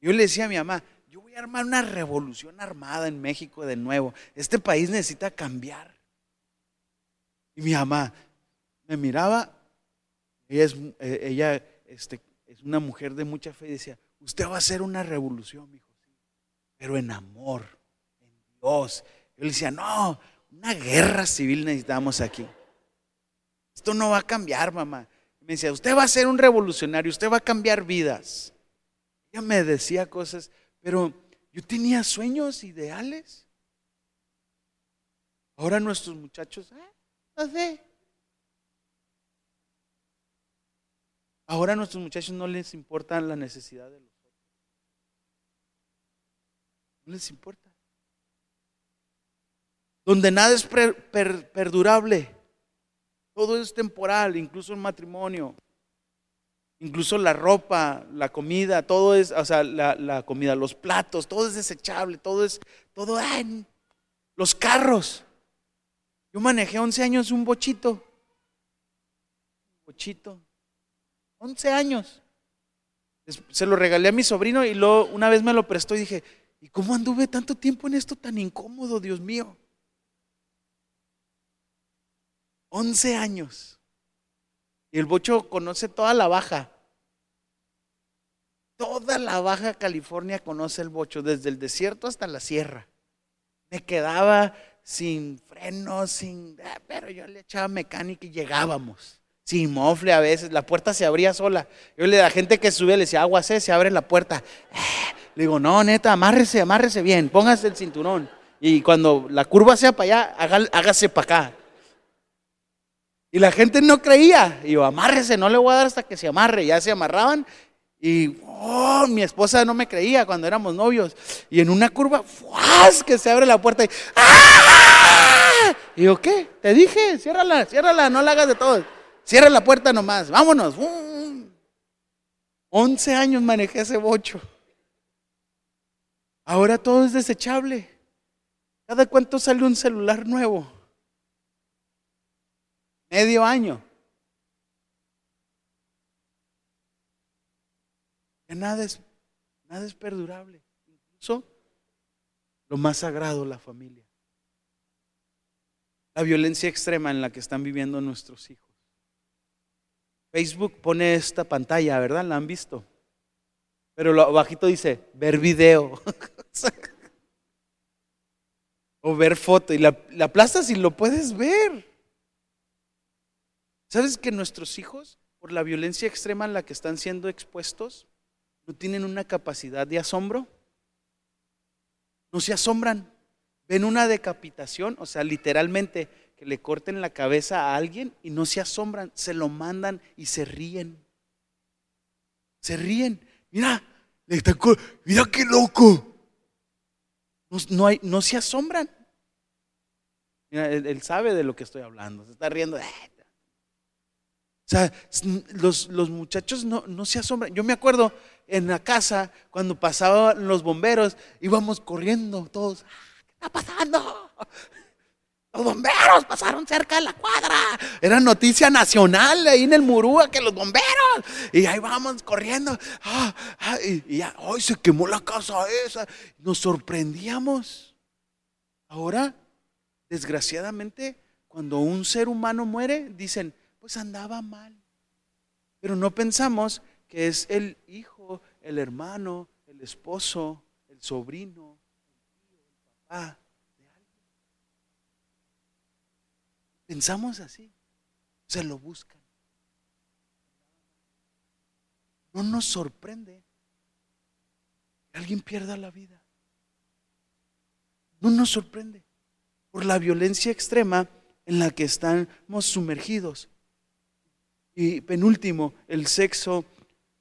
Yo le decía a mi mamá, yo voy a armar una revolución armada en México de nuevo. Este país necesita cambiar. Y mi mamá me miraba, ella es, eh, ella, este, es una mujer de mucha fe y decía, usted va a hacer una revolución, hijo, pero en amor, en Dios. Yo le decía, no, una guerra civil necesitamos aquí. Esto no va a cambiar, mamá. Me decía, usted va a ser un revolucionario, usted va a cambiar vidas me decía cosas, pero yo tenía sueños, ideales. Ahora nuestros muchachos, ah, no sé. Ahora a nuestros muchachos no les importa la necesidad de los otros. No les importa. Donde nada es perdurable. Todo es temporal, incluso el matrimonio. Incluso la ropa, la comida, todo es, o sea, la, comida, los platos, todo es desechable, todo es, todo, los carros. Yo manejé 11 años un bochito. Bochito. 11 años. Se lo regalé a mi sobrino y luego una vez me lo prestó y dije, ¿y cómo anduve tanto tiempo en esto tan incómodo, Dios mío? 11 años. Y el bocho conoce toda la baja. Toda la baja California conoce el bocho, desde el desierto hasta la sierra. Me quedaba sin frenos, sin... Ah, pero yo le echaba mecánica y llegábamos. Sin mofle a veces, la puerta se abría sola. Yo le la gente que sube le decía, agua se abre la puerta. Le digo, no, neta, amárrese, amárrese bien, póngase el cinturón. Y cuando la curva sea para allá, hágase para acá. Y la gente no creía. Y yo, amárrese, no le voy a dar hasta que se amarre. Ya se amarraban. Y oh, mi esposa no me creía cuando éramos novios. Y en una curva, ¡fuas! que se abre la puerta y ¡ah! Y yo, ¿qué? Te dije, ciérrala, ciérrala, no la hagas de todo. Cierra la puerta nomás, vámonos. 11 años manejé ese bocho. Ahora todo es desechable. ¿Cada cuánto sale un celular nuevo? Medio año. Que nada es, nada es perdurable. Incluso lo más sagrado, la familia. La violencia extrema en la que están viviendo nuestros hijos. Facebook pone esta pantalla, ¿verdad? ¿La han visto? Pero lo bajito dice, ver video. o ver foto. Y la, la plaza si lo puedes ver. ¿Sabes que nuestros hijos, por la violencia extrema en la que están siendo expuestos, no tienen una capacidad de asombro? No se asombran. Ven una decapitación, o sea, literalmente que le corten la cabeza a alguien y no se asombran, se lo mandan y se ríen. Se ríen. Mira, mira qué loco. No, hay, no se asombran. Mira, él, sabe de lo que estoy hablando. Se está riendo. O sea, los, muchachos no, no, se asombran. Yo me acuerdo en la casa, cuando pasaban los bomberos, íbamos corriendo todos. ¿Qué está pasando? Los bomberos pasaron cerca de la cuadra. Era noticia nacional ahí en el Murúa que los bomberos. Y ahí vamos corriendo. Ah, ah, y, ya, ¡ay! Se quemó la casa esa. Nos sorprendíamos. Ahora, desgraciadamente, cuando un ser humano muere, dicen, pues andaba mal. Pero no pensamos que es el hijo, el hermano, el esposo, el sobrino, el tío, el papá de alguien. Pensamos así, se lo buscan. No nos sorprende que alguien pierda la vida. No nos sorprende por la violencia extrema en la que estamos sumergidos. Y penúltimo, el sexo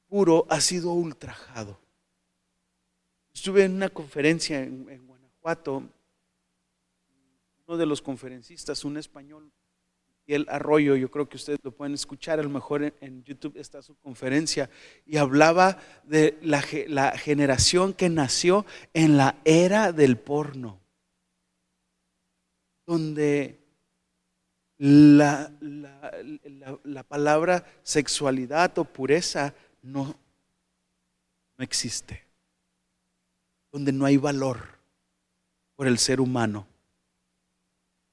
puro ha sido ultrajado. Estuve en una conferencia en, Guanajuato, uno de los conferencistas, un español, el Arroyo, yo creo que ustedes lo pueden escuchar, a lo mejor en, YouTube está su conferencia, y hablaba de la, la generación que nació en la era del porno, donde la, la, palabra sexualidad o pureza no, no existe, donde no hay valor por el ser humano.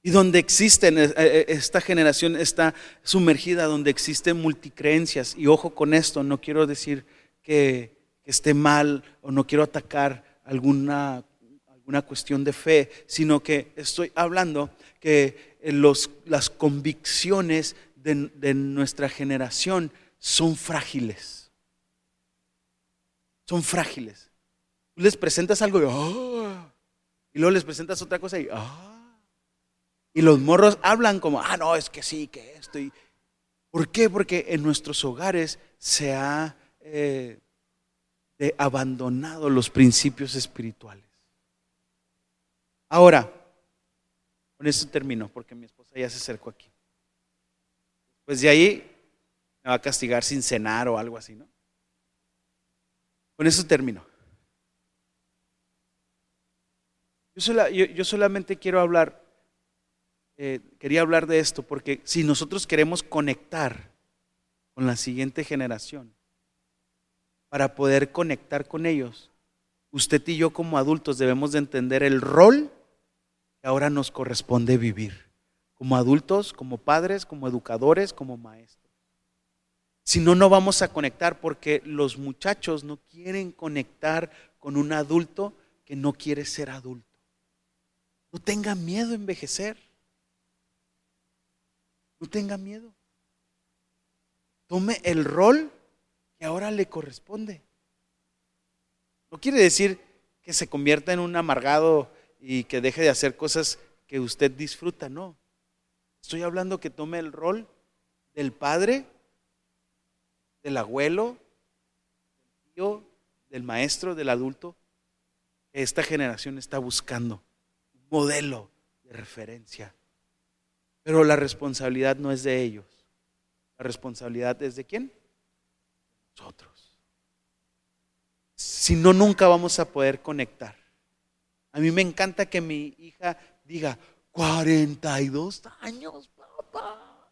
Y donde existen, eh, eh, esta generación está sumergida, donde existen multicreencias. Y ojo con esto, no quiero decir que, que esté mal o no quiero atacar alguna una cuestión de fe, sino que estoy hablando que los, las convicciones de, nuestra generación son frágiles. Son frágiles. Tú les presentas algo y, ah", y luego les presentas otra cosa y, ah". y los morros hablan como, ah, no, es que sí, que esto. ¿Por qué? Porque en nuestros hogares se ha eh, abandonado los principios espirituales. Ahora, con esto termino, porque mi esposa ya se acercó aquí. Pues de ahí me va a castigar sin cenar o algo así, ¿no? Con eso termino. Yo, solamente quiero hablar, eh, quería hablar de esto, porque si nosotros queremos conectar con la siguiente generación, para poder conectar con ellos, usted y yo como adultos debemos de entender el rol ahora nos corresponde vivir, como adultos, como padres, como educadores, como maestros. Si no, no vamos a conectar porque los muchachos no quieren conectar con un adulto que no quiere ser adulto. No tenga miedo a envejecer. No tenga miedo. Tome el rol que ahora le corresponde. No quiere decir que se convierta en un amargado y que deje de hacer cosas que usted disfruta, no. Estoy hablando que tome el rol del padre, del abuelo, del tío, del maestro, del adulto, que esta generación está buscando. Un modelo de referencia. Pero la responsabilidad no es de ellos. La responsabilidad es de quién? Nosotros. Si no, nunca vamos a poder conectar. A mí me encanta que mi hija diga, 42 años, papá.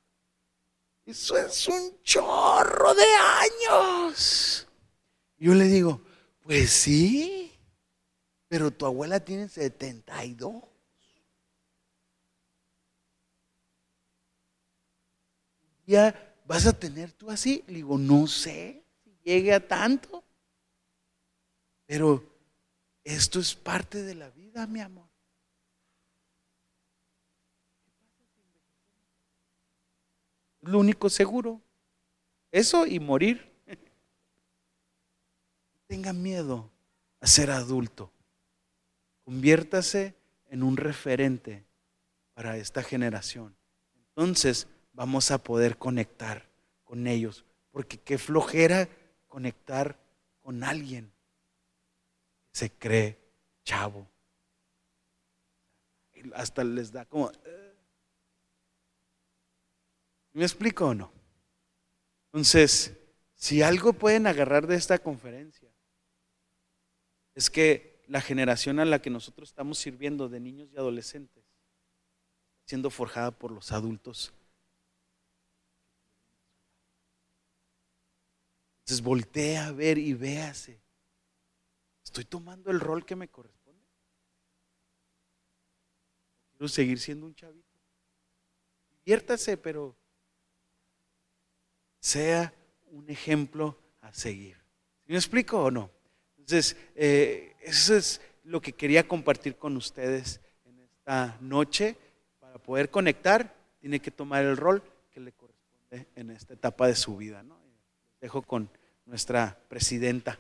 Eso es un chorro de años. Yo le digo, pues sí, pero tu abuela tiene 72. ¿Ya vas a tener tú así? Le digo, no sé si llegue a tanto, pero esto es parte de la vida, mi amor. Lo único seguro. Eso y morir. Tenga miedo a ser adulto. Conviértase en un referente para esta generación. Entonces vamos a poder conectar con ellos. Porque qué flojera conectar con alguien se cree chavo. Hasta les da como... Eh. ¿Me explico o no? Entonces, si algo pueden agarrar de esta conferencia, es que la generación a la que nosotros estamos sirviendo de niños y adolescentes, siendo forjada por los adultos. Entonces voltea a ver y véase ¿Estoy tomando el rol que me corresponde? Quiero seguir siendo un chavito. Diviértase, pero sea un ejemplo a seguir. me explico o no? Entonces, eh, eso es lo que quería compartir con ustedes en esta noche. Para poder conectar, tiene que tomar el rol que le corresponde en esta etapa de su vida. ¿no? Dejo con nuestra presidenta.